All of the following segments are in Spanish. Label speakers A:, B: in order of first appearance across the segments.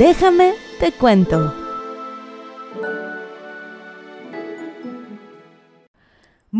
A: Déjame te cuento.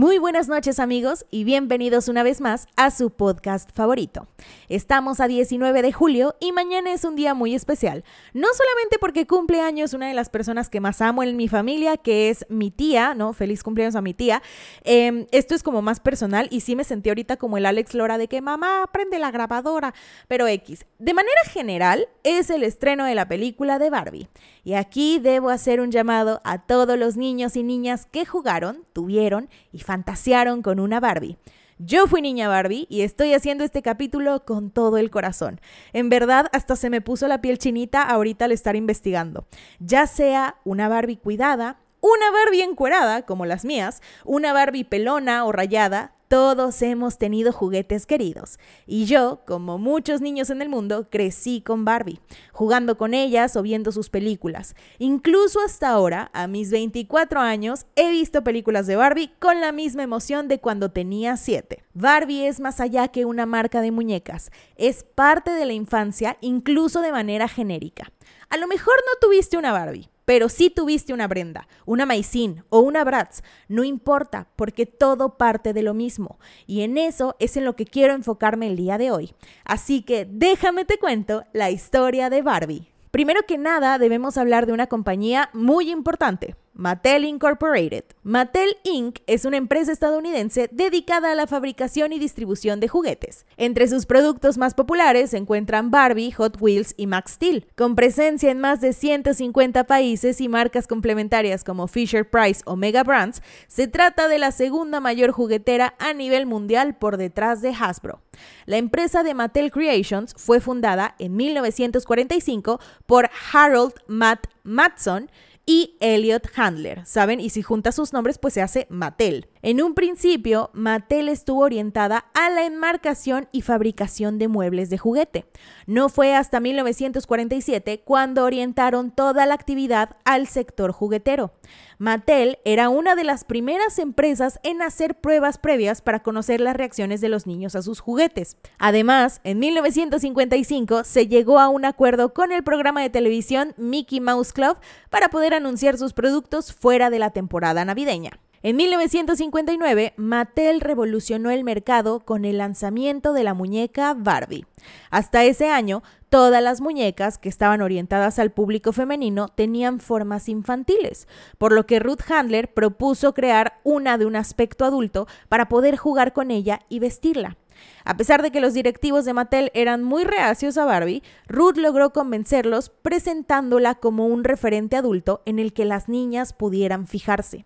A: Muy buenas noches amigos y bienvenidos una vez más a su podcast favorito. Estamos a 19 de julio y mañana es un día muy especial, no solamente porque cumple años una de las personas que más amo en mi familia, que es mi tía, ¿no? Feliz cumpleaños a mi tía. Em, esto es como más personal y sí me sentí ahorita como el Alex Lora de que mamá prende la grabadora, pero X. De manera general es el estreno de la película de Barbie. Y aquí debo hacer un llamado a todos los niños y niñas que jugaron, tuvieron y fantasearon con una Barbie. Yo fui niña Barbie y estoy haciendo este capítulo con todo el corazón. En verdad, hasta se me puso la piel chinita ahorita al estar investigando. Ya sea una Barbie cuidada, una Barbie encuerada, como las mías, una Barbie pelona o rayada, todos hemos tenido juguetes queridos. Y yo, como muchos niños en el mundo, crecí con Barbie, jugando con ellas o viendo sus películas. Incluso hasta ahora, a mis 24 años, he visto películas de Barbie con la misma emoción de cuando tenía 7. Barbie es más allá que una marca de muñecas, es parte de la infancia incluso de manera genérica. A lo mejor no tuviste una Barbie, pero si tuviste una Brenda, una Maicín o una Bratz, no importa, porque todo parte de lo mismo. Y en eso es en lo que quiero enfocarme el día de hoy. Así que déjame te cuento la historia de Barbie. Primero que nada, debemos hablar de una compañía muy importante, Mattel Incorporated. Mattel Inc. es una empresa estadounidense dedicada a la fabricación y distribución de juguetes. Entre sus productos más populares se encuentran Barbie, Hot Wheels y Max Steel, con presencia en más de 150 países y marcas complementarias como Fisher Price o Mega Brands. Se trata de la segunda mayor juguetera a nivel mundial por detrás de Hasbro. La empresa de Mattel Creations fue fundada en 1945 por Harold Matt Matson, y Elliot Handler, ¿saben? Y si junta sus nombres, pues se hace Mattel. En un principio, Mattel estuvo orientada a la enmarcación y fabricación de muebles de juguete. No fue hasta 1947 cuando orientaron toda la actividad al sector juguetero. Mattel era una de las primeras empresas en hacer pruebas previas para conocer las reacciones de los niños a sus juguetes. Además, en 1955 se llegó a un acuerdo con el programa de televisión Mickey Mouse Club para poder anunciar sus productos fuera de la temporada navideña. En 1959, Mattel revolucionó el mercado con el lanzamiento de la muñeca Barbie. Hasta ese año, todas las muñecas que estaban orientadas al público femenino tenían formas infantiles, por lo que Ruth Handler propuso crear una de un aspecto adulto para poder jugar con ella y vestirla. A pesar de que los directivos de Mattel eran muy reacios a Barbie, Ruth logró convencerlos presentándola como un referente adulto en el que las niñas pudieran fijarse.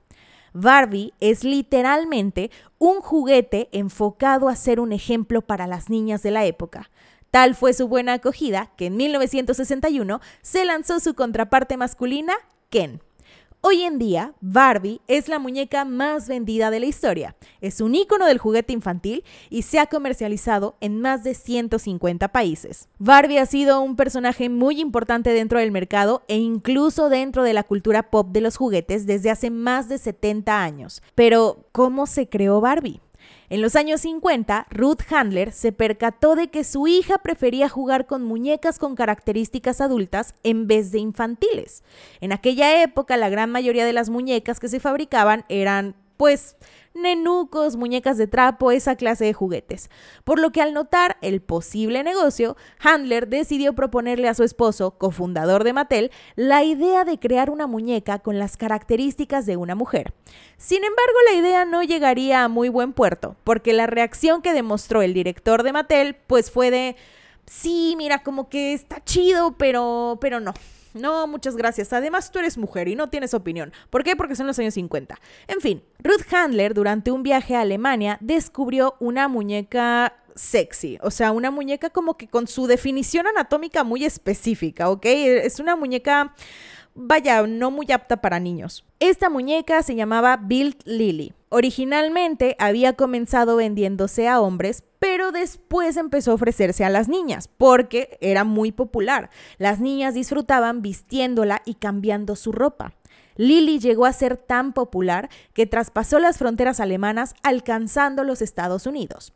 A: Barbie es literalmente un juguete enfocado a ser un ejemplo para las niñas de la época. Tal fue su buena acogida que en 1961 se lanzó su contraparte masculina, Ken. Hoy en día, Barbie es la muñeca más vendida de la historia. Es un icono del juguete infantil y se ha comercializado en más de 150 países. Barbie ha sido un personaje muy importante dentro del mercado e incluso dentro de la cultura pop de los juguetes desde hace más de 70 años. Pero, ¿cómo se creó Barbie? En los años 50, Ruth Handler se percató de que su hija prefería jugar con muñecas con características adultas en vez de infantiles. En aquella época, la gran mayoría de las muñecas que se fabricaban eran, pues, nenucos, muñecas de trapo, esa clase de juguetes. Por lo que al notar el posible negocio, Handler decidió proponerle a su esposo, cofundador de Mattel, la idea de crear una muñeca con las características de una mujer. Sin embargo, la idea no llegaría a muy buen puerto, porque la reacción que demostró el director de Mattel pues fue de sí, mira, como que está chido, pero pero no. No, muchas gracias. Además, tú eres mujer y no tienes opinión. ¿Por qué? Porque son los años 50. En fin, Ruth Handler, durante un viaje a Alemania, descubrió una muñeca sexy, o sea, una muñeca como que con su definición anatómica muy específica, ¿ok? Es una muñeca, vaya, no muy apta para niños. Esta muñeca se llamaba Build Lily. Originalmente había comenzado vendiéndose a hombres, pero después empezó a ofrecerse a las niñas porque era muy popular. Las niñas disfrutaban vistiéndola y cambiando su ropa. Lily llegó a ser tan popular que traspasó las fronteras alemanas alcanzando los Estados Unidos.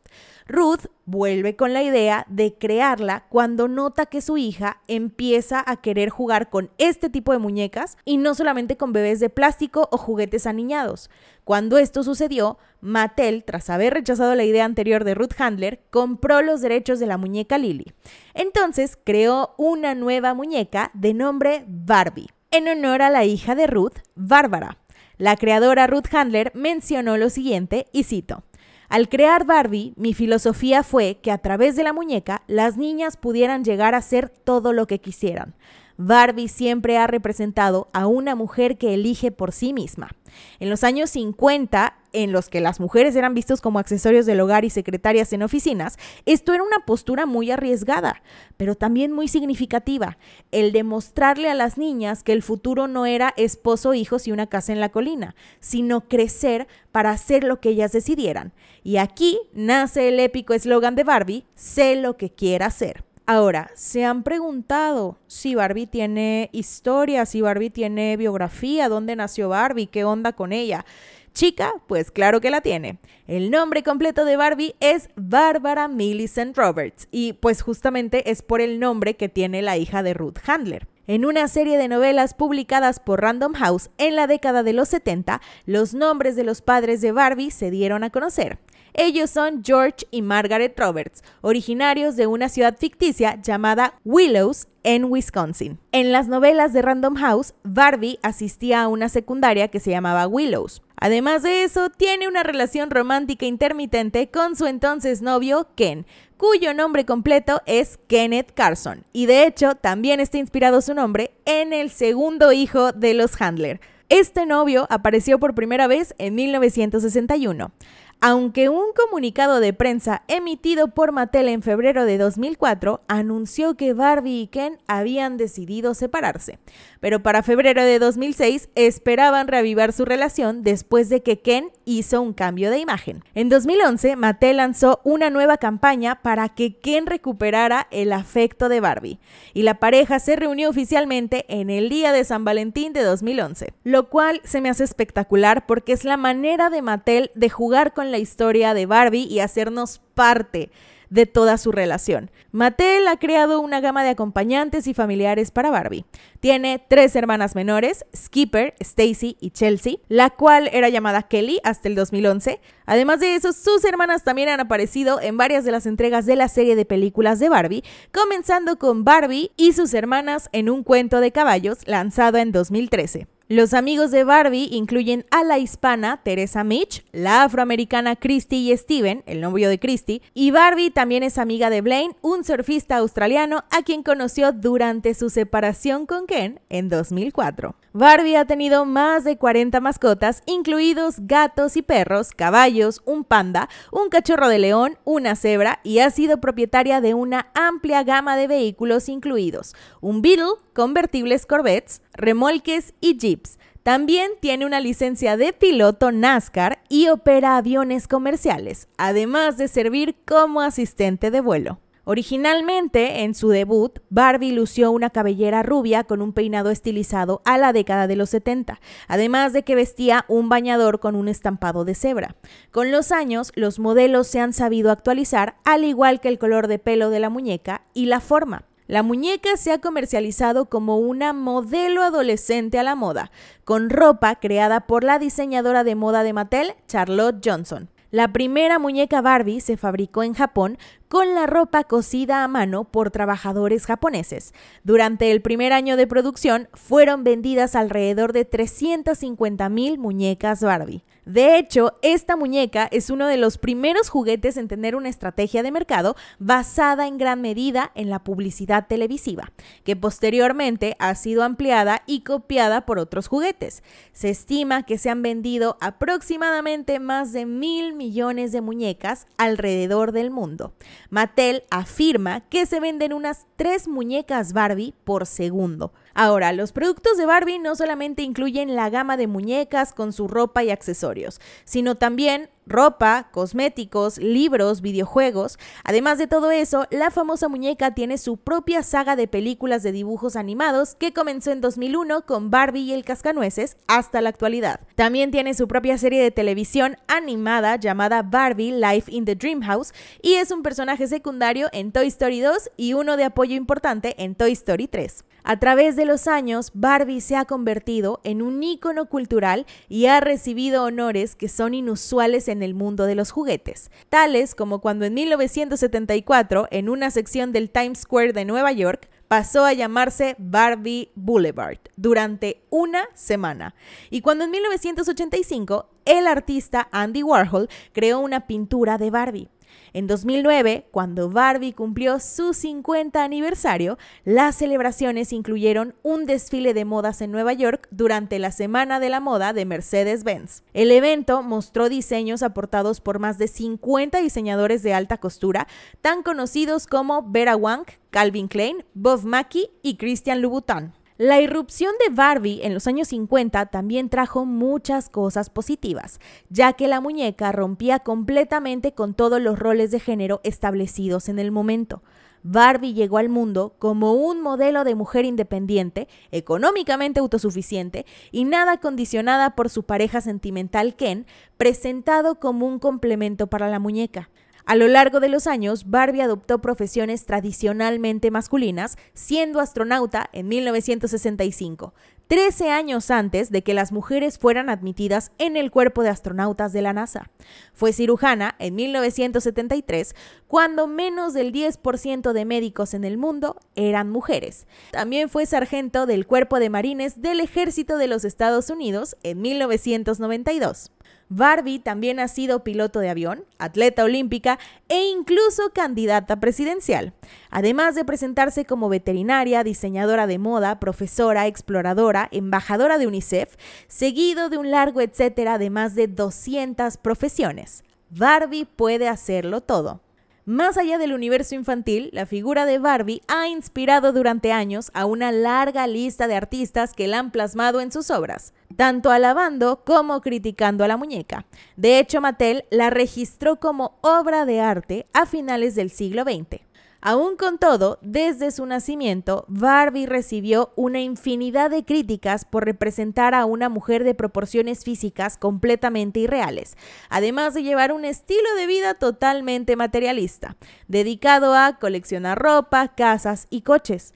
A: Ruth vuelve con la idea de crearla cuando nota que su hija empieza a querer jugar con este tipo de muñecas y no solamente con bebés de plástico o juguetes aniñados. Cuando esto sucedió, Mattel, tras haber rechazado la idea anterior de Ruth Handler, compró los derechos de la muñeca Lily. Entonces creó una nueva muñeca de nombre Barbie, en honor a la hija de Ruth, Bárbara. La creadora Ruth Handler mencionó lo siguiente, y cito, al crear Barbie, mi filosofía fue que a través de la muñeca las niñas pudieran llegar a ser todo lo que quisieran. Barbie siempre ha representado a una mujer que elige por sí misma. En los años 50, en los que las mujeres eran vistos como accesorios del hogar y secretarias en oficinas, esto era una postura muy arriesgada, pero también muy significativa, el demostrarle a las niñas que el futuro no era esposo, hijos y una casa en la colina, sino crecer para hacer lo que ellas decidieran. Y aquí nace el épico eslogan de Barbie, sé lo que quiera hacer. Ahora, ¿se han preguntado si Barbie tiene historia, si Barbie tiene biografía, dónde nació Barbie, qué onda con ella? Chica, pues claro que la tiene. El nombre completo de Barbie es Barbara Millicent Roberts y pues justamente es por el nombre que tiene la hija de Ruth Handler. En una serie de novelas publicadas por Random House en la década de los 70, los nombres de los padres de Barbie se dieron a conocer. Ellos son George y Margaret Roberts, originarios de una ciudad ficticia llamada Willows en Wisconsin. En las novelas de Random House, Barbie asistía a una secundaria que se llamaba Willows. Además de eso, tiene una relación romántica intermitente con su entonces novio Ken, cuyo nombre completo es Kenneth Carson, y de hecho también está inspirado su nombre en el segundo hijo de los Handler. Este novio apareció por primera vez en 1961 aunque un comunicado de prensa emitido por Mattel en febrero de 2004 anunció que Barbie y Ken habían decidido separarse. Pero para febrero de 2006 esperaban reavivar su relación después de que Ken hizo un cambio de imagen. En 2011, Mattel lanzó una nueva campaña para que Ken recuperara el afecto de Barbie, y la pareja se reunió oficialmente en el día de San Valentín de 2011, lo cual se me hace espectacular porque es la manera de Mattel de jugar con la historia de Barbie y hacernos parte de toda su relación. Mattel ha creado una gama de acompañantes y familiares para Barbie. Tiene tres hermanas menores, Skipper, Stacy y Chelsea, la cual era llamada Kelly hasta el 2011. Además de eso, sus hermanas también han aparecido en varias de las entregas de la serie de películas de Barbie, comenzando con Barbie y sus hermanas en un cuento de caballos lanzado en 2013. Los amigos de Barbie incluyen a la hispana Teresa Mitch, la afroamericana Christy y Steven, el novio de Christy, y Barbie también es amiga de Blaine, un surfista australiano a quien conoció durante su separación con Ken en 2004. Barbie ha tenido más de 40 mascotas, incluidos gatos y perros, caballos, un panda, un cachorro de león, una cebra y ha sido propietaria de una amplia gama de vehículos incluidos un Beetle, convertibles Corvettes, remolques y jeeps. También tiene una licencia de piloto NASCAR y opera aviones comerciales, además de servir como asistente de vuelo. Originalmente, en su debut, Barbie lució una cabellera rubia con un peinado estilizado a la década de los 70, además de que vestía un bañador con un estampado de cebra. Con los años, los modelos se han sabido actualizar, al igual que el color de pelo de la muñeca y la forma. La muñeca se ha comercializado como una modelo adolescente a la moda, con ropa creada por la diseñadora de moda de Mattel, Charlotte Johnson. La primera muñeca Barbie se fabricó en Japón con la ropa cosida a mano por trabajadores japoneses. Durante el primer año de producción fueron vendidas alrededor de 350 mil muñecas Barbie. De hecho, esta muñeca es uno de los primeros juguetes en tener una estrategia de mercado basada en gran medida en la publicidad televisiva, que posteriormente ha sido ampliada y copiada por otros juguetes. Se estima que se han vendido aproximadamente más de mil millones de muñecas alrededor del mundo. Mattel afirma que se venden unas tres muñecas Barbie por segundo. Ahora, los productos de Barbie no solamente incluyen la gama de muñecas con su ropa y accesorios, sino también ropa, cosméticos, libros, videojuegos. Además de todo eso, la famosa muñeca tiene su propia saga de películas de dibujos animados que comenzó en 2001 con Barbie y el Cascanueces hasta la actualidad. También tiene su propia serie de televisión animada llamada Barbie Life in the Dream House y es un personaje secundario en Toy Story 2 y uno de apoyo importante en Toy Story 3. A través de los años, Barbie se ha convertido en un ícono cultural y ha recibido honores que son inusuales en el mundo de los juguetes, tales como cuando en 1974, en una sección del Times Square de Nueva York, pasó a llamarse Barbie Boulevard durante una semana. Y cuando en 1985 el artista Andy Warhol creó una pintura de Barbie. En 2009, cuando Barbie cumplió su 50 aniversario, las celebraciones incluyeron un desfile de modas en Nueva York durante la Semana de la Moda de Mercedes-Benz. El evento mostró diseños aportados por más de 50 diseñadores de alta costura, tan conocidos como Vera Wang, Calvin Klein, Bob Mackie y Christian Louboutin. La irrupción de Barbie en los años 50 también trajo muchas cosas positivas, ya que la muñeca rompía completamente con todos los roles de género establecidos en el momento. Barbie llegó al mundo como un modelo de mujer independiente, económicamente autosuficiente y nada condicionada por su pareja sentimental Ken, presentado como un complemento para la muñeca. A lo largo de los años, Barbie adoptó profesiones tradicionalmente masculinas, siendo astronauta en 1965, 13 años antes de que las mujeres fueran admitidas en el cuerpo de astronautas de la NASA. Fue cirujana en 1973, cuando menos del 10% de médicos en el mundo eran mujeres. También fue sargento del Cuerpo de Marines del Ejército de los Estados Unidos en 1992. Barbie también ha sido piloto de avión, atleta olímpica e incluso candidata presidencial, además de presentarse como veterinaria, diseñadora de moda, profesora, exploradora, embajadora de UNICEF, seguido de un largo etcétera de más de 200 profesiones. Barbie puede hacerlo todo. Más allá del universo infantil, la figura de Barbie ha inspirado durante años a una larga lista de artistas que la han plasmado en sus obras, tanto alabando como criticando a la muñeca. De hecho, Mattel la registró como obra de arte a finales del siglo XX. Aún con todo, desde su nacimiento, Barbie recibió una infinidad de críticas por representar a una mujer de proporciones físicas completamente irreales, además de llevar un estilo de vida totalmente materialista, dedicado a coleccionar ropa, casas y coches.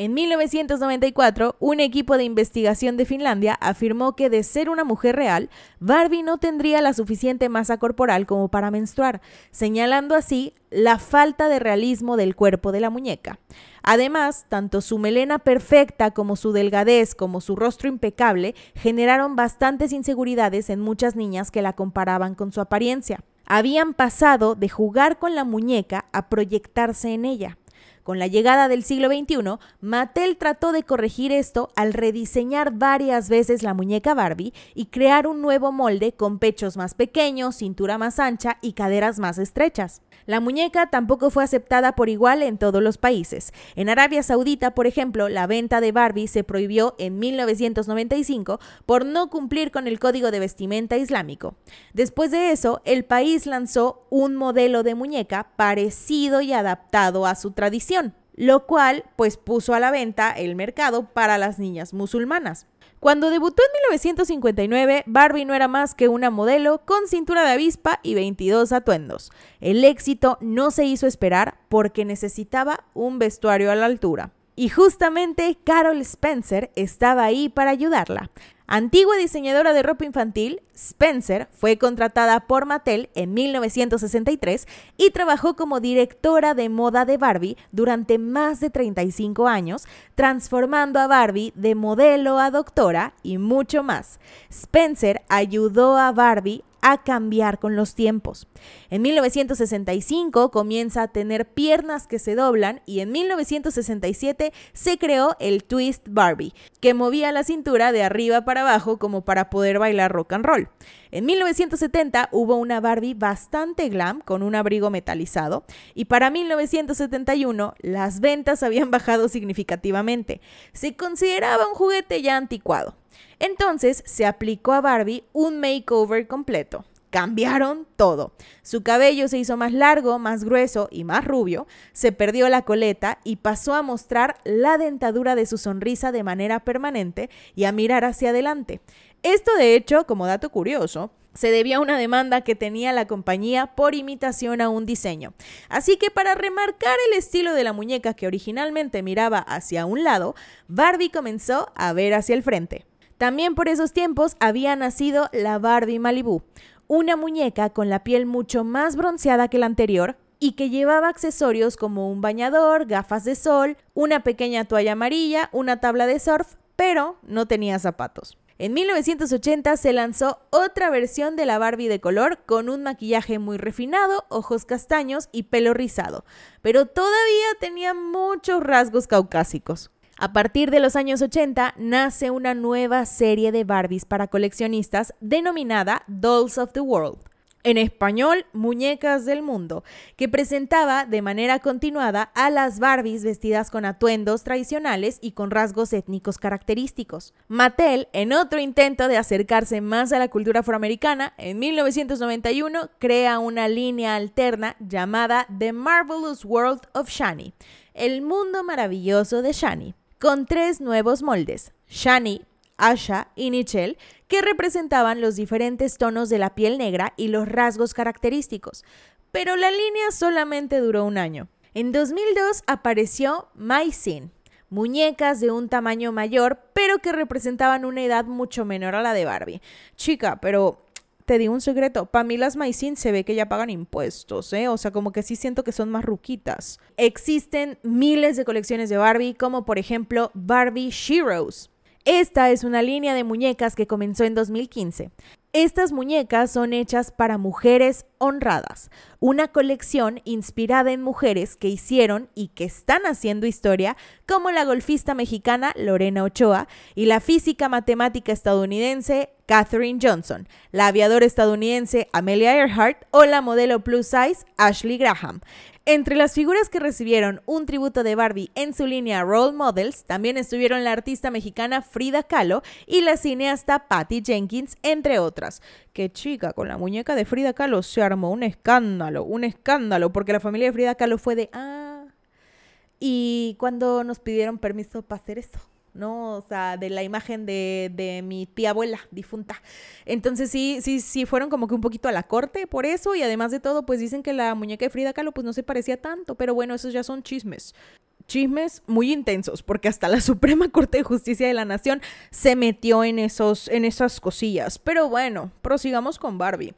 A: En 1994, un equipo de investigación de Finlandia afirmó que de ser una mujer real, Barbie no tendría la suficiente masa corporal como para menstruar, señalando así la falta de realismo del cuerpo de la muñeca. Además, tanto su melena perfecta como su delgadez como su rostro impecable generaron bastantes inseguridades en muchas niñas que la comparaban con su apariencia. Habían pasado de jugar con la muñeca a proyectarse en ella. Con la llegada del siglo XXI, Mattel trató de corregir esto al rediseñar varias veces la muñeca Barbie y crear un nuevo molde con pechos más pequeños, cintura más ancha y caderas más estrechas. La muñeca tampoco fue aceptada por igual en todos los países. En Arabia Saudita, por ejemplo, la venta de Barbie se prohibió en 1995 por no cumplir con el código de vestimenta islámico. Después de eso, el país lanzó un modelo de muñeca parecido y adaptado a su tradición lo cual pues puso a la venta el mercado para las niñas musulmanas. Cuando debutó en 1959, Barbie no era más que una modelo con cintura de avispa y 22 atuendos. El éxito no se hizo esperar porque necesitaba un vestuario a la altura. Y justamente Carol Spencer estaba ahí para ayudarla. Antigua diseñadora de ropa infantil, Spencer fue contratada por Mattel en 1963 y trabajó como directora de moda de Barbie durante más de 35 años, transformando a Barbie de modelo a doctora y mucho más. Spencer ayudó a Barbie a cambiar con los tiempos. En 1965 comienza a tener piernas que se doblan y en 1967 se creó el Twist Barbie, que movía la cintura de arriba para abajo como para poder bailar rock and roll. En 1970 hubo una Barbie bastante glam con un abrigo metalizado y para 1971 las ventas habían bajado significativamente. Se consideraba un juguete ya anticuado. Entonces se aplicó a Barbie un makeover completo. cambiaron todo. Su cabello se hizo más largo, más grueso y más rubio, se perdió la coleta y pasó a mostrar la dentadura de su sonrisa de manera permanente y a mirar hacia adelante. Esto de hecho, como dato curioso, se debía a una demanda que tenía la compañía por imitación a un diseño. Así que para remarcar el estilo de la muñeca que originalmente miraba hacia un lado, Barbie comenzó a ver hacia el frente. También por esos tiempos había nacido la Barbie Malibu, una muñeca con la piel mucho más bronceada que la anterior y que llevaba accesorios como un bañador, gafas de sol, una pequeña toalla amarilla, una tabla de surf, pero no tenía zapatos. En 1980 se lanzó otra versión de la Barbie de color con un maquillaje muy refinado, ojos castaños y pelo rizado, pero todavía tenía muchos rasgos caucásicos. A partir de los años 80 nace una nueva serie de Barbies para coleccionistas denominada Dolls of the World. En español, Muñecas del Mundo, que presentaba de manera continuada a las Barbies vestidas con atuendos tradicionales y con rasgos étnicos característicos. Mattel, en otro intento de acercarse más a la cultura afroamericana, en 1991 crea una línea alterna llamada The Marvelous World of Shani, el mundo maravilloso de Shani con tres nuevos moldes, Shani, Asha y Nichelle, que representaban los diferentes tonos de la piel negra y los rasgos característicos. Pero la línea solamente duró un año. En 2002 apareció My muñecas de un tamaño mayor, pero que representaban una edad mucho menor a la de Barbie. Chica, pero te digo un secreto, para mí las Maicin se ve que ya pagan impuestos, ¿eh? O sea, como que sí siento que son más ruquitas. Existen miles de colecciones de Barbie, como por ejemplo Barbie Sheroes. Esta es una línea de muñecas que comenzó en 2015. Estas muñecas son hechas para mujeres honradas, una colección inspirada en mujeres que hicieron y que están haciendo historia, como la golfista mexicana Lorena Ochoa y la física matemática estadounidense Katherine Johnson, la aviadora estadounidense Amelia Earhart o la modelo plus size Ashley Graham. Entre las figuras que recibieron un tributo de Barbie en su línea Role Models, también estuvieron la artista mexicana Frida Kahlo y la cineasta Patty Jenkins, entre otras. Que chica, con la muñeca de Frida Kahlo se armó un escándalo, un escándalo, porque la familia de Frida Kahlo fue de, ah, y cuando nos pidieron permiso para hacer eso. ¿No? O sea, de la imagen de, de, mi tía abuela difunta. Entonces sí, sí, sí fueron como que un poquito a la corte por eso y además de todo, pues dicen que la muñeca de Frida Kahlo pues no se parecía tanto, pero bueno, esos ya son chismes. Chismes muy intensos, porque hasta la Suprema Corte de Justicia de la Nación se metió en, esos, en esas cosillas. Pero bueno, prosigamos con Barbie.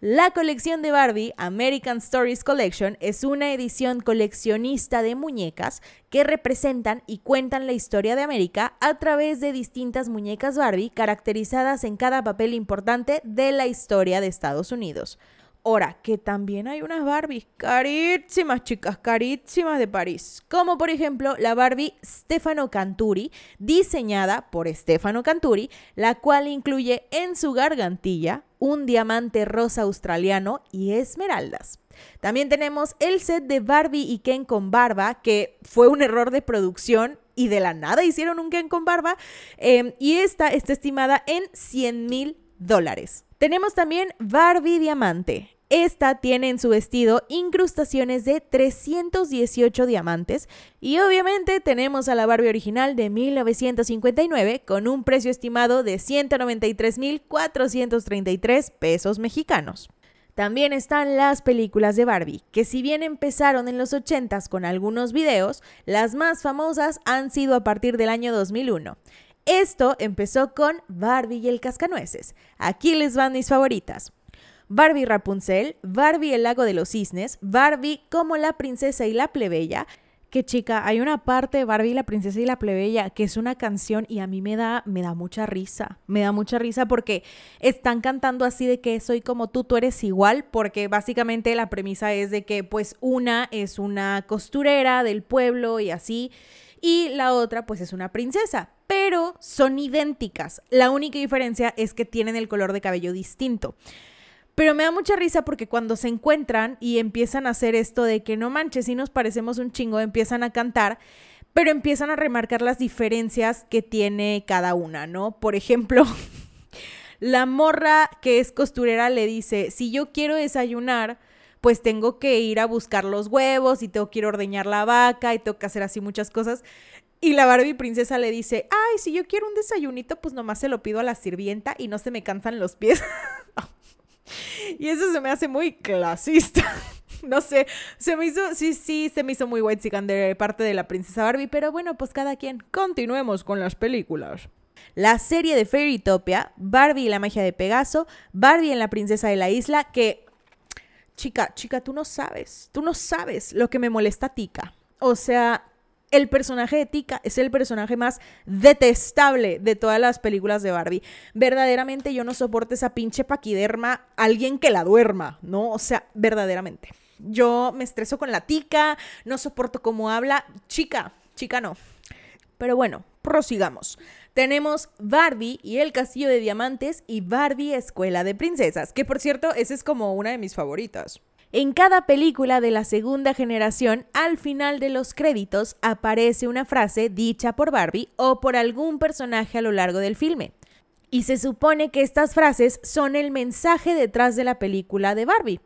A: La colección de Barbie, American Stories Collection, es una edición coleccionista de muñecas que representan y cuentan la historia de América a través de distintas muñecas Barbie caracterizadas en cada papel importante de la historia de Estados Unidos. Ahora, que también hay unas Barbies carísimas, chicas, carísimas de París. Como por ejemplo la Barbie Stefano Canturi, diseñada por Stefano Canturi, la cual incluye en su gargantilla un diamante rosa australiano y esmeraldas. También tenemos el set de Barbie y Ken con barba, que fue un error de producción y de la nada hicieron un Ken con barba. Em, y esta está estimada en 100 mil dólares. Tenemos también Barbie Diamante. Esta tiene en su vestido incrustaciones de 318 diamantes y obviamente tenemos a la Barbie original de 1959 con un precio estimado de 193.433 pesos mexicanos. También están las películas de Barbie, que si bien empezaron en los 80s con algunos videos, las más famosas han sido a partir del año 2001. Esto empezó con Barbie y el cascanueces. Aquí les van mis favoritas. Barbie Rapunzel, Barbie el lago de los cisnes, Barbie como la princesa y la plebeya. Que chica, hay una parte de Barbie la princesa y la plebeya que es una canción y a mí me da me da mucha risa. Me da mucha risa porque están cantando así de que soy como tú, tú eres igual, porque básicamente la premisa es de que pues una es una costurera del pueblo y así y la otra pues es una princesa, pero son idénticas. La única diferencia es que tienen el color de cabello distinto. Pero me da mucha risa porque cuando se encuentran y empiezan a hacer esto de que no manches, si nos parecemos un chingo, empiezan a cantar, pero empiezan a remarcar las diferencias que tiene cada una, ¿no? Por ejemplo, La morra que es costurera le dice, si yo quiero desayunar, pues tengo que ir a buscar los huevos y tengo que ir a ordeñar la vaca y tengo que hacer así muchas cosas. Y la Barbie princesa le dice, ay, si yo quiero un desayunito, pues nomás se lo pido a la sirvienta y no se me cansan los pies. y eso se me hace muy clasista. no sé, se me hizo, sí, sí, se me hizo muy white de parte de la princesa Barbie, pero bueno, pues cada quien. Continuemos con las películas. La serie de Fairytopia, Barbie y la magia de Pegaso, Barbie en la princesa de la isla, que... Chica, chica, tú no sabes, tú no sabes lo que me molesta a Tika. O sea, el personaje de Tika es el personaje más detestable de todas las películas de Barbie. Verdaderamente yo no soporto esa pinche paquiderma, alguien que la duerma, ¿no? O sea, verdaderamente. Yo me estreso con la Tika, no soporto cómo habla. Chica, chica no. Pero bueno, prosigamos. Tenemos Barbie y el Castillo de Diamantes y Barbie Escuela de Princesas, que por cierto, esa es como una de mis favoritas. En cada película de la segunda generación, al final de los créditos aparece una frase dicha por Barbie o por algún personaje a lo largo del filme. Y se supone que estas frases son el mensaje detrás de la película de Barbie.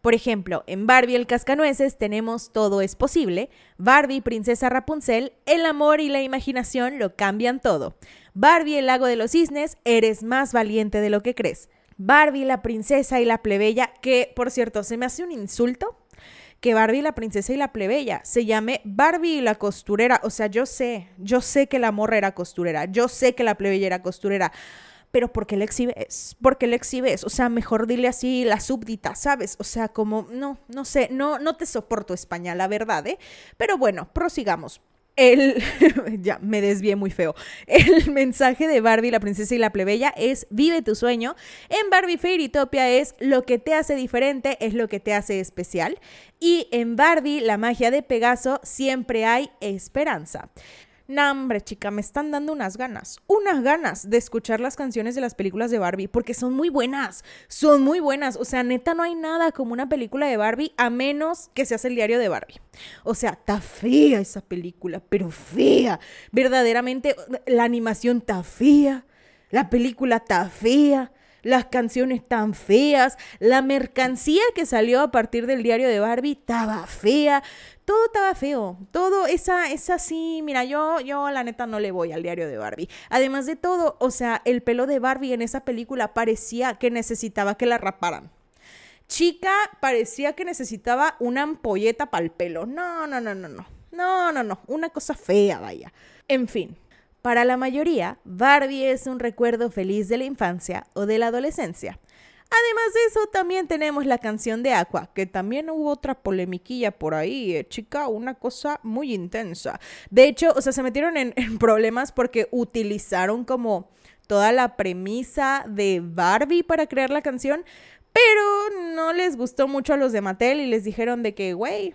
A: Por ejemplo, en Barbie el Cascanueces tenemos Todo es posible, Barbie Princesa Rapunzel, El amor y la imaginación lo cambian todo, Barbie el lago de los cisnes, Eres más valiente de lo que crees, Barbie, la princesa y la plebeya, que por cierto, se me hace un insulto que Barbie, la princesa y la plebeya se llame Barbie y la costurera. O sea, yo sé, yo sé que la morra era costurera, yo sé que la plebeya era costurera. Pero ¿por qué le exhibes? ¿Por qué le exhibes? O sea, mejor dile así la súbdita, ¿sabes? O sea, como, no, no sé, no, no te soporto España, la verdad, ¿eh? Pero bueno, prosigamos el, ya me desvié muy feo. El mensaje de Barbie, la princesa y la plebeya es vive tu sueño. En Barbie Fairytopia es lo que te hace diferente es lo que te hace especial. Y en Barbie, la magia de Pegaso, siempre hay esperanza. No, hombre, chica, me están dando unas ganas, unas ganas de escuchar las canciones de las películas de Barbie, porque son muy buenas, son muy buenas. O sea, neta, no hay nada como una película de Barbie a menos que se hace el diario de Barbie. O sea, está fea esa película, pero fea. Verdaderamente, la animación está fea, la película está fea las canciones tan feas, la mercancía que salió a partir del diario de Barbie estaba fea, todo estaba feo, todo esa, esa sí, mira, yo, yo la neta no le voy al diario de Barbie. Además de todo, o sea, el pelo de Barbie en esa película parecía que necesitaba que la raparan. Chica parecía que necesitaba una ampolleta para el pelo. No, no, no, no, no. No, no, no. Una cosa fea, vaya. En fin, para la mayoría, Barbie es un recuerdo feliz de la infancia o de la adolescencia. Además de eso, también tenemos la canción de Aqua, que también hubo otra polemiquilla por ahí, eh, chica, una cosa muy intensa. De hecho, o sea, se metieron en, problemas porque utilizaron como toda la premisa de Barbie para crear la canción, pero no les gustó mucho a los de Mattel y les dijeron de que, güey,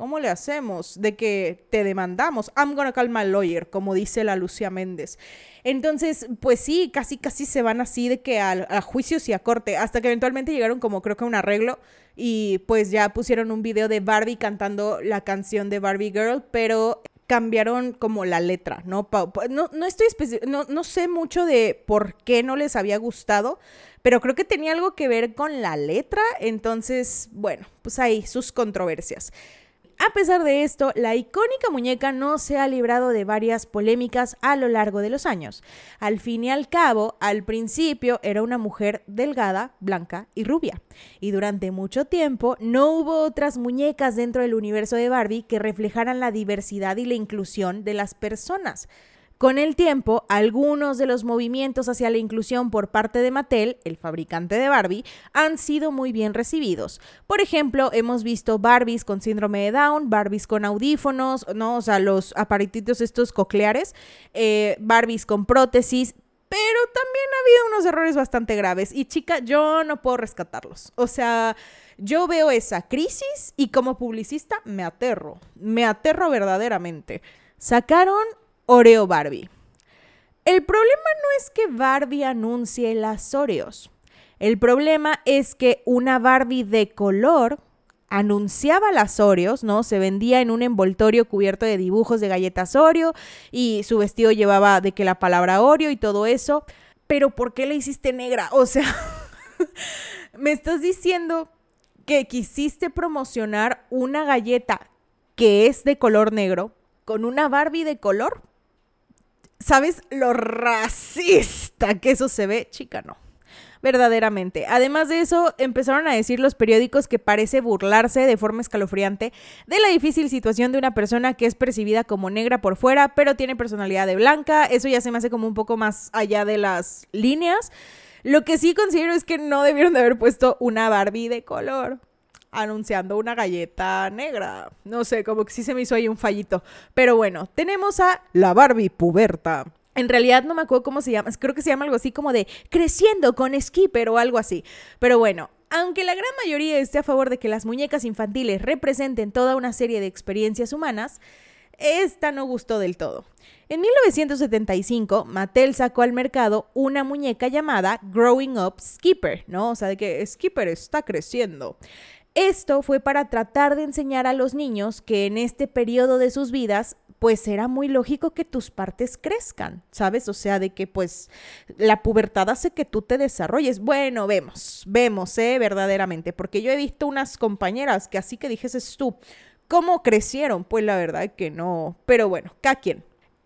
A: ¿Cómo le hacemos? De que te demandamos. I'm gonna call my lawyer, como dice la Lucia Méndez. Entonces, pues sí, casi casi se van así de que a, juicios y a corte, hasta que eventualmente llegaron como creo que a un arreglo y pues ya pusieron un video de Barbie cantando la canción de Barbie Girl, pero cambiaron como la letra, ¿no? No, no estoy no, no sé mucho de por qué no les había gustado, pero creo que tenía algo que ver con la letra, entonces, bueno, pues ahí sus controversias. A pesar de esto, la icónica muñeca no se ha librado de varias polémicas a lo largo de los años. Al fin y al cabo, al principio era una mujer delgada, blanca y rubia. Y durante mucho tiempo no hubo otras muñecas dentro del universo de Barbie que reflejaran la diversidad y la inclusión de las personas. Con el tiempo, algunos de los movimientos hacia la inclusión por parte de Mattel, el fabricante de Barbie, han sido muy bien recibidos. Por ejemplo, hemos visto Barbies con síndrome de Down, Barbies con audífonos, ¿no? O sea, los aparatitos estos cocleares, eh, Barbies con prótesis, pero también ha habido unos errores bastante graves. Y chica, yo no puedo rescatarlos. O sea, yo veo esa crisis y como publicista me aterro. Me aterro verdaderamente. Sacaron Oreo Barbie. El problema no es que Barbie anuncie las Oreos. El problema es que una Barbie de color anunciaba las Oreos, ¿no? Se vendía en un envoltorio cubierto de dibujos de galletas Oreo y su vestido llevaba de que la palabra Oreo y todo eso. pero ¿por qué la hiciste negra? O sea, me estás diciendo que quisiste promocionar una galleta que es de color negro con una Barbie de color. ¿Sabes lo racista que eso se ve? Chica, no verdaderamente. Además de eso, empezaron a decir los periódicos que parece burlarse de forma escalofriante de la difícil situación de una persona que es percibida como negra por fuera, pero tiene personalidad de blanca. Eso ya se me hace como un poco más allá de las líneas. Lo que sí considero es que no debieron de haber puesto una Barbie de color anunciando una galleta negra. No sé, como que sí se me hizo ahí un fallito. Pero bueno, tenemos a la Barbie puberta. En realidad no me acuerdo cómo se llama, creo que se llama algo así como de creciendo con Skipper o algo así. Pero bueno, aunque la gran mayoría esté a favor de que las muñecas infantiles representen toda una serie de experiencias humanas, esta no gustó del todo. En 1975, Mattel sacó al mercado una muñeca llamada Growing Up Skipper, ¿no? O sea, de que Skipper está creciendo. Esto fue para tratar de enseñar a los niños que en este periodo de sus vidas pues era muy lógico que tus partes crezcan, ¿sabes? O sea, de que pues la pubertad hace que tú te desarrolles. Bueno, vemos, vemos, ¿eh? Verdaderamente, porque yo he visto unas compañeras que así que dijes tú, ¿cómo crecieron? Pues la verdad que no, pero bueno, cada quien.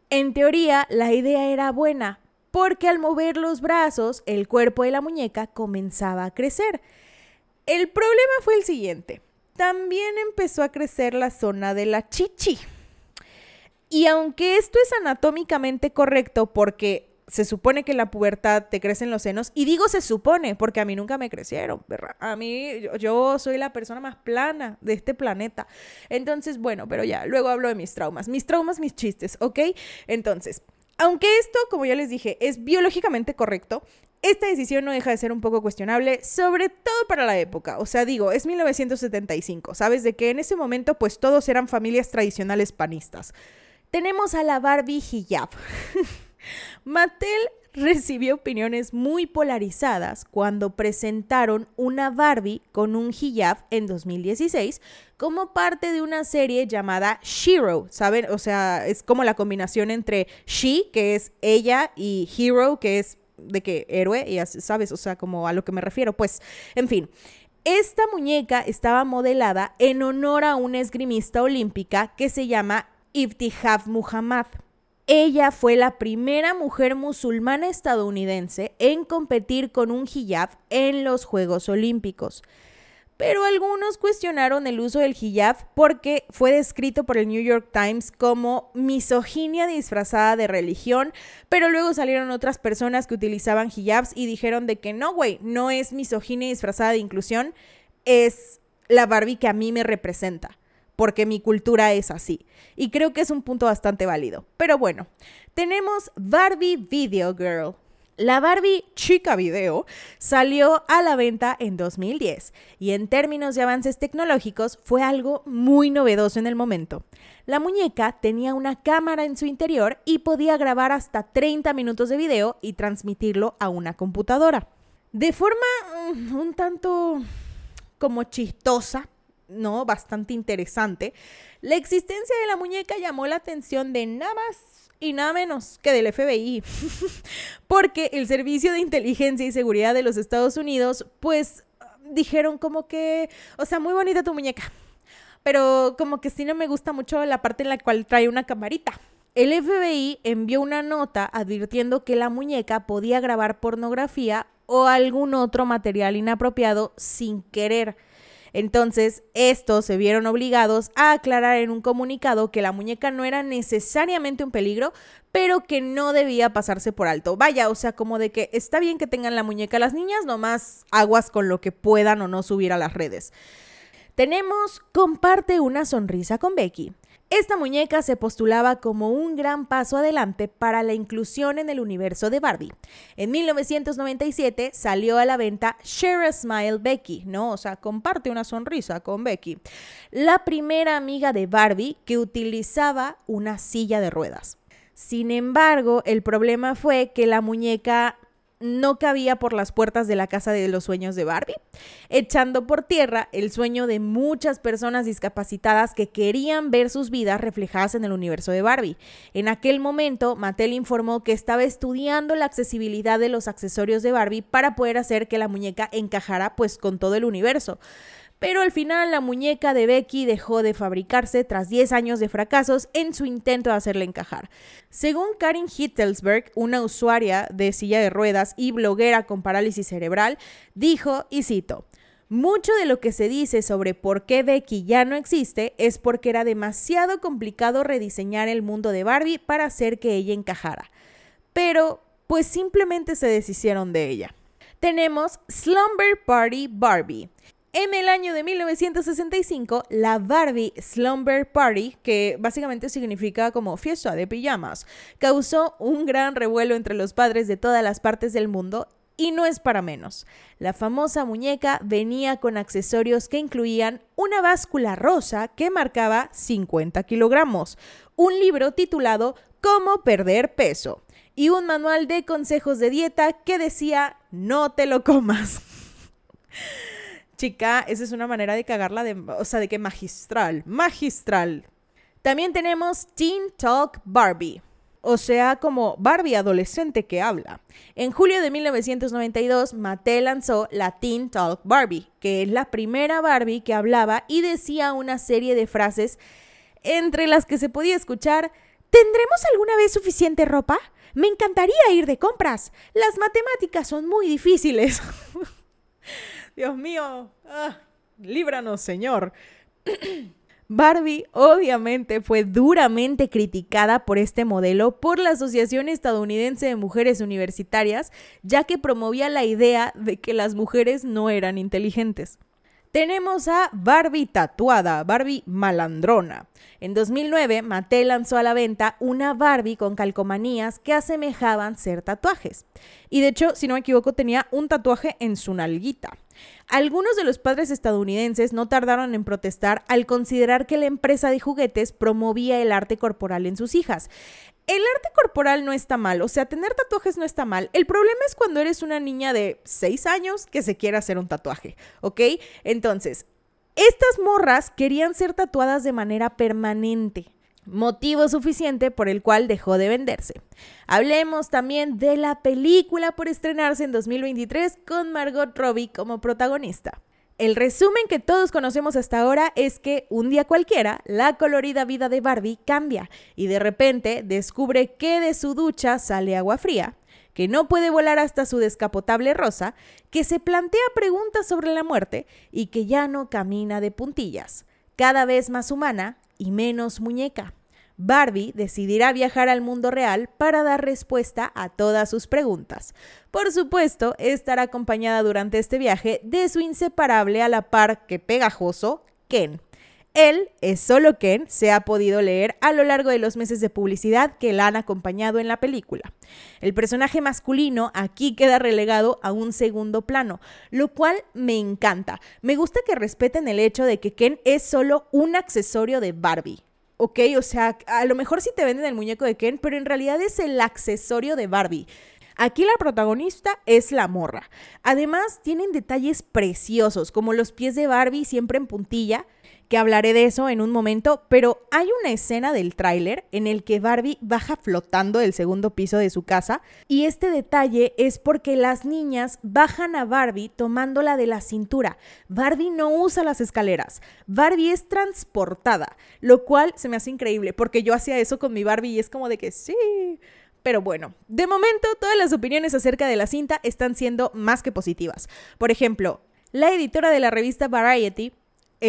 A: En teoría, la idea era buena, porque al mover los brazos, el cuerpo de la muñeca comenzaba a crecer. El problema fue el siguiente. También empezó a crecer la zona de la chichi. Y aunque esto es anatómicamente correcto porque se supone que la pubertad te crecen los senos, y digo se supone porque a mí nunca me crecieron, ¿verdad? A mí yo, soy la persona más plana de este planeta. Entonces, bueno, pero ya, luego hablo de mis traumas, mis traumas, mis chistes, ¿ok? Entonces, aunque esto, como ya les dije, es biológicamente correcto, esta decisión no deja de ser un poco cuestionable, sobre todo para la época. O sea, digo, es 1975, ¿sabes? De que en ese momento pues todos eran familias tradicionales panistas tenemos a la Barbie hijab. Mattel recibió opiniones muy polarizadas cuando presentaron una Barbie con un hijab en 2016 como parte de una serie llamada Shiro, ¿saben? O sea, es como la combinación entre she, que es ella, y hero, que es de qué héroe, y sabes, o sea, como a lo que me refiero, pues, en fin. Esta muñeca estaba modelada en honor a una esgrimista olímpica que se llama Iftihab Muhammad. Ella fue la primera mujer musulmana estadounidense en competir con un hijab en los Juegos Olímpicos. Pero algunos cuestionaron el uso del hijab porque fue descrito por el New York Times como misoginia disfrazada de religión, pero luego salieron otras personas que utilizaban hijabs y dijeron de que no, güey, no es misoginia disfrazada de inclusión, es la Barbie que a mí me representa porque mi cultura es así. Y creo que es un punto bastante válido. Pero bueno, tenemos Barbie Video Girl. La Barbie Chica Video salió a la venta en 2010 y en términos de avances tecnológicos fue algo muy novedoso en el momento. La muñeca tenía una cámara en su interior y podía grabar hasta 30 minutos de video y transmitirlo a una computadora. De forma mm, un tanto como chistosa, ¿no? Bastante interesante. La existencia de la muñeca llamó la atención de nada más y nada menos que del FBI, porque el Servicio de Inteligencia y Seguridad de los Estados Unidos, pues dijeron como que, o sea, muy bonita tu muñeca, pero como que sí no me gusta mucho la parte en la cual trae una camarita. El FBI envió una nota advirtiendo que la muñeca podía grabar pornografía o algún otro material inapropiado sin querer. Entonces, estos se vieron obligados a aclarar en un comunicado que la muñeca no era necesariamente un peligro, pero que no debía pasarse por alto. Vaya, o sea, como de que está bien que tengan la muñeca las niñas, nomás aguas con lo que puedan o no subir a las redes. Tenemos Comparte una sonrisa con Becky. Esta muñeca se postulaba como un gran paso adelante para la inclusión en el universo de Barbie. En 1997 salió a la venta Share a Smile Becky, ¿no? O sea, comparte una sonrisa con Becky. La primera amiga de Barbie que utilizaba una silla de ruedas. Sin embargo, el problema fue que la muñeca no cabía por las puertas de la casa de los sueños de Barbie, echando por tierra el sueño de muchas personas discapacitadas que querían ver sus vidas reflejadas en el universo de Barbie. En aquel momento, Mattel informó que estaba estudiando la accesibilidad de los accesorios de Barbie para poder hacer que la muñeca encajara pues con todo el universo pero al final la muñeca de Becky dejó de fabricarse tras 10 años de fracasos en su intento de hacerla encajar. Según Karin Hittelsberg, una usuaria de silla de ruedas y bloguera con parálisis cerebral, dijo, y cito, mucho de lo que se dice sobre por qué Becky ya no existe es porque era demasiado complicado rediseñar el mundo de Barbie para hacer que ella encajara. Pero, pues simplemente se deshicieron de ella. Tenemos Slumber Party Barbie. En el año de 1965, la Barbie Slumber Party, que básicamente significa como fiesta de pijamas, causó un gran revuelo entre los padres de todas las partes del mundo y no es para menos. La famosa muñeca venía con accesorios que incluían una báscula rosa que marcaba 50 kilogramos, un libro titulado Cómo perder peso y un manual de consejos de dieta que decía no te lo comas. Chica, esa es una manera de cagarla, de, o sea, de que magistral, magistral. También tenemos Teen Talk Barbie, o sea, como Barbie adolescente que habla. En julio de 1992, Mattel lanzó la Teen Talk Barbie, que es la primera Barbie que hablaba y decía una serie de frases entre las que se podía escuchar, ¿tendremos alguna vez suficiente ropa? Me encantaría ir de compras. Las matemáticas son muy difíciles. Dios mío, ah, líbranos, Señor. Barbie obviamente fue duramente criticada por este modelo por la Asociación Estadounidense de Mujeres Universitarias, ya que promovía la idea de que las mujeres no eran inteligentes. Tenemos a Barbie tatuada, Barbie malandrona. En 2009, Mattel lanzó a la venta una Barbie con calcomanías que asemejaban ser tatuajes. Y de hecho, si no me equivoco, tenía un tatuaje en su nalguita. Algunos de los padres estadounidenses no tardaron en protestar al considerar que la empresa de juguetes promovía el arte corporal en sus hijas. El arte corporal no está mal, o sea, tener tatuajes no está mal. El problema es cuando eres una niña de 6 años que se quiere hacer un tatuaje, ¿ok? Entonces, estas morras querían ser tatuadas de manera permanente motivo suficiente por el cual dejó de venderse. Hablemos también de la película por estrenarse en 2023 con Margot Robbie como protagonista. El resumen que todos conocemos hasta ahora es que un día cualquiera la colorida vida de Barbie cambia y de repente descubre que de su ducha sale agua fría, que no puede volar hasta su descapotable rosa, que se plantea preguntas sobre la muerte y que ya no camina de puntillas, cada vez más humana y menos muñeca. Barbie decidirá viajar al mundo real para dar respuesta a todas sus preguntas. Por supuesto, estará acompañada durante este viaje de su inseparable a la par que pegajoso, Ken. Él es solo Ken, se ha podido leer a lo largo de los meses de publicidad que la han acompañado en la película. El personaje masculino aquí queda relegado a un segundo plano, lo cual me encanta. Me gusta que respeten el hecho de que Ken es solo un accesorio de Barbie. ¿ok? O sea, a lo mejor sí te venden el muñeco de Ken, pero en realidad es el accesorio de Barbie. Aquí la protagonista es la morra. Además, tienen detalles preciosos, como los pies de Barbie siempre en puntilla, que hablaré de eso en un momento, pero hay una escena del tráiler en el que Barbie baja flotando del segundo piso de su casa y este detalle es porque las niñas bajan a Barbie tomándola de la cintura. Barbie no usa las escaleras, Barbie es transportada, lo cual se me hace increíble porque yo hacía eso con mi Barbie y es como de que sí. Pero bueno, de momento todas las opiniones acerca de la cinta están siendo más que positivas. Por ejemplo, la editora de la revista Variety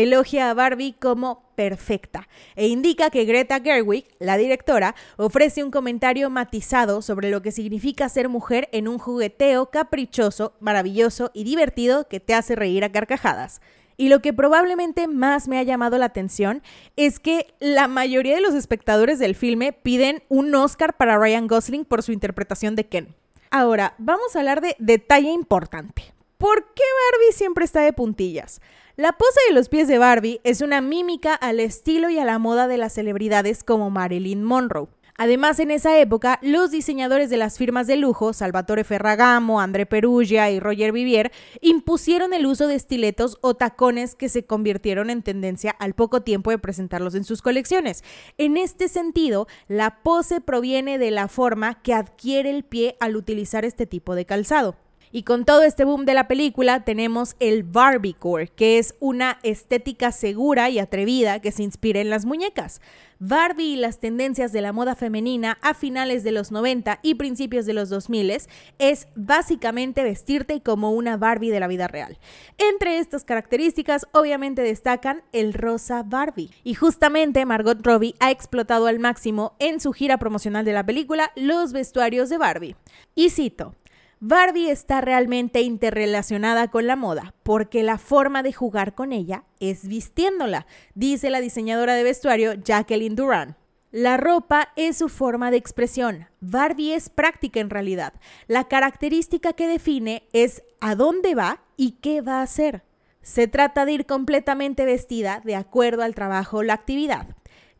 A: elogia a Barbie como perfecta e indica que Greta Gerwig, la directora, ofrece un comentario matizado sobre lo que significa ser mujer en un jugueteo caprichoso, maravilloso y divertido que te hace reír a carcajadas. Y lo que probablemente más me ha llamado la atención es que la mayoría de los espectadores del filme piden un Oscar para Ryan Gosling por su interpretación de Ken. Ahora, vamos a hablar de detalle importante. ¿Por qué Barbie siempre está de puntillas? La pose de los pies de Barbie es una mímica al estilo y a la moda de las celebridades como Marilyn Monroe. Además, en esa época, los diseñadores de las firmas de lujo, Salvatore Ferragamo, André Perugia y Roger Vivier, impusieron el uso de estiletos o tacones que se convirtieron en tendencia al poco tiempo de presentarlos en sus colecciones. En este sentido, la pose proviene de la forma que adquiere el pie al utilizar este tipo de calzado. Y con todo este boom de la película tenemos el Barbiecore, que es una estética segura y atrevida que se inspira en las muñecas. Barbie y las tendencias de la moda femenina a finales de los 90 y principios de los 2000 es básicamente vestirte como una Barbie de la vida real. Entre estas características obviamente destacan el rosa Barbie. Y justamente Margot Robbie ha explotado al máximo en su gira promocional de la película los vestuarios de Barbie. Y cito, Barbie está realmente interrelacionada con la moda, porque la forma de jugar con ella es vistiéndola, dice la diseñadora de vestuario Jacqueline Duran. La ropa es su forma de expresión. Barbie es práctica en realidad. La característica que define es a dónde va y qué va a hacer. Se trata de ir completamente vestida de acuerdo al trabajo o la actividad.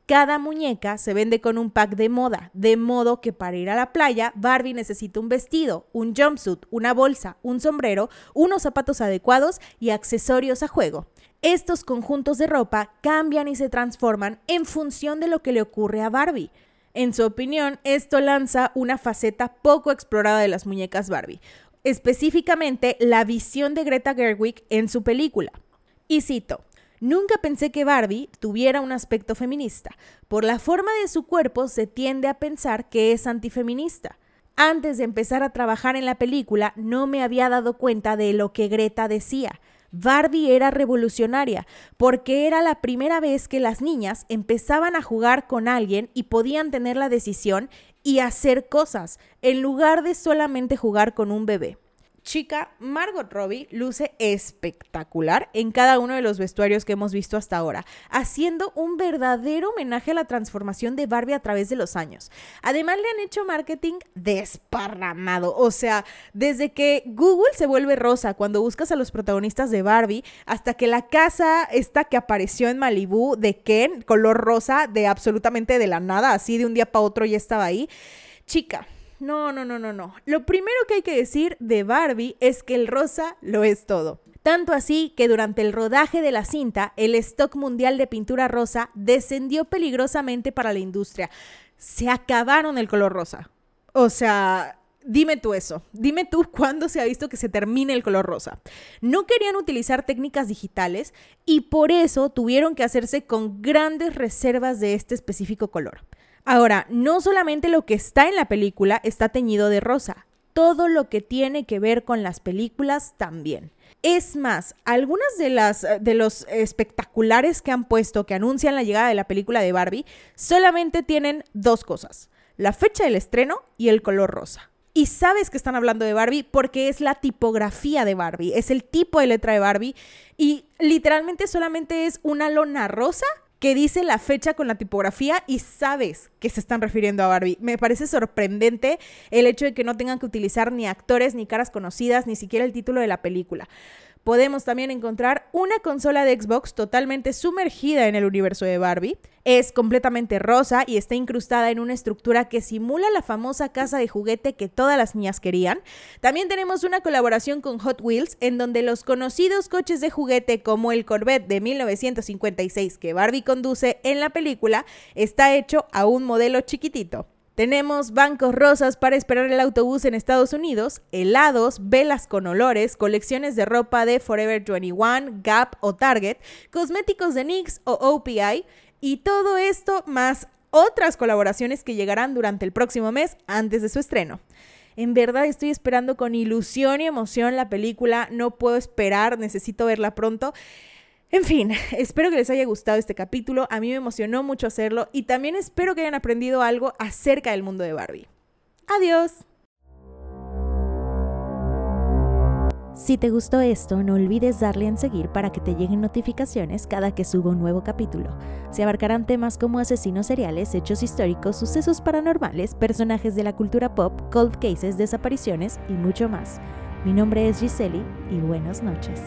A: Cada muñeca se vende con un pack de moda, de modo que para ir a la playa, Barbie necesita un vestido, un jumpsuit, una bolsa, un sombrero, unos zapatos adecuados y accesorios a juego. Estos conjuntos de ropa cambian y se transforman en función de lo que le ocurre a Barbie. En su opinión, esto lanza una faceta poco explorada de las muñecas Barbie, específicamente la visión de Greta Gerwig en su película. Y cito, Nunca pensé que Barbie tuviera un aspecto feminista. Por la forma de su cuerpo se tiende a pensar que es antifeminista. Antes de empezar a trabajar en la película no me había dado cuenta de lo que Greta decía. Barbie era revolucionaria porque era la primera vez que las niñas empezaban a jugar con alguien y podían tener la decisión y hacer cosas en lugar de solamente jugar con un bebé chica Margot Robbie luce espectacular en cada uno de los vestuarios que hemos visto hasta ahora, haciendo un verdadero homenaje a la transformación de Barbie a través de los años. Además le han hecho marketing desparramado, o sea, desde que Google se vuelve rosa cuando buscas a los protagonistas de Barbie, hasta que la casa esta que apareció en Malibu de Ken, color rosa, de absolutamente de la nada, así de un día para otro ya estaba ahí. Chica, no, no, no, no, no. Lo primero que hay que decir de Barbie es que el rosa lo es todo. Tanto así que durante el rodaje de la cinta, el stock mundial de pintura rosa descendió peligrosamente para la industria. Se acabaron el color rosa. O sea, Dime tú eso, dime tú cuándo se ha visto que se termine el color rosa. No querían utilizar técnicas digitales y por eso tuvieron que hacerse con grandes reservas de este específico color. Ahora, no solamente lo que está en la película está teñido de rosa, todo lo que tiene que ver con las películas también. Es más, algunas de las de los espectaculares que han puesto que anuncian la llegada de la película de Barbie solamente tienen dos cosas: la fecha del estreno y el color rosa. Y sabes que están hablando de Barbie porque es la tipografía de Barbie, es el tipo de letra de Barbie y literalmente solamente es una lona rosa que dice la fecha con la tipografía y sabes que se están refiriendo a Barbie. Me parece sorprendente el hecho de que no tengan que utilizar ni actores ni caras conocidas, ni siquiera el título de la película podemos también encontrar una consola de Xbox totalmente sumergida en el universo de Barbie. Es completamente rosa y está incrustada en una estructura que simula la famosa casa de juguete que todas las niñas querían. También tenemos una colaboración con Hot Wheels en donde los conocidos coches de juguete como el Corvette de 1956 que Barbie conduce en la película está hecho a un modelo chiquitito. Tenemos bancos rosas para esperar el autobús en Estados Unidos, helados, velas con olores, colecciones de ropa de Forever 21, Gap o Target, cosméticos de NYX o OPI y todo esto más otras colaboraciones que llegarán durante el próximo mes antes de su estreno. En verdad estoy esperando con ilusión y emoción la película, no puedo esperar, necesito verla pronto. En fin, espero que les haya gustado este capítulo, a mí me emocionó mucho hacerlo y también espero que hayan aprendido algo acerca del mundo de Barbie. Adiós.
B: Si te gustó esto, no olvides darle en seguir para que te lleguen notificaciones cada que suba un nuevo capítulo. Se abarcarán temas como asesinos seriales, hechos históricos, sucesos paranormales, personajes de la cultura pop, cold cases, desapariciones y mucho más. Mi nombre es Giseli y buenas noches.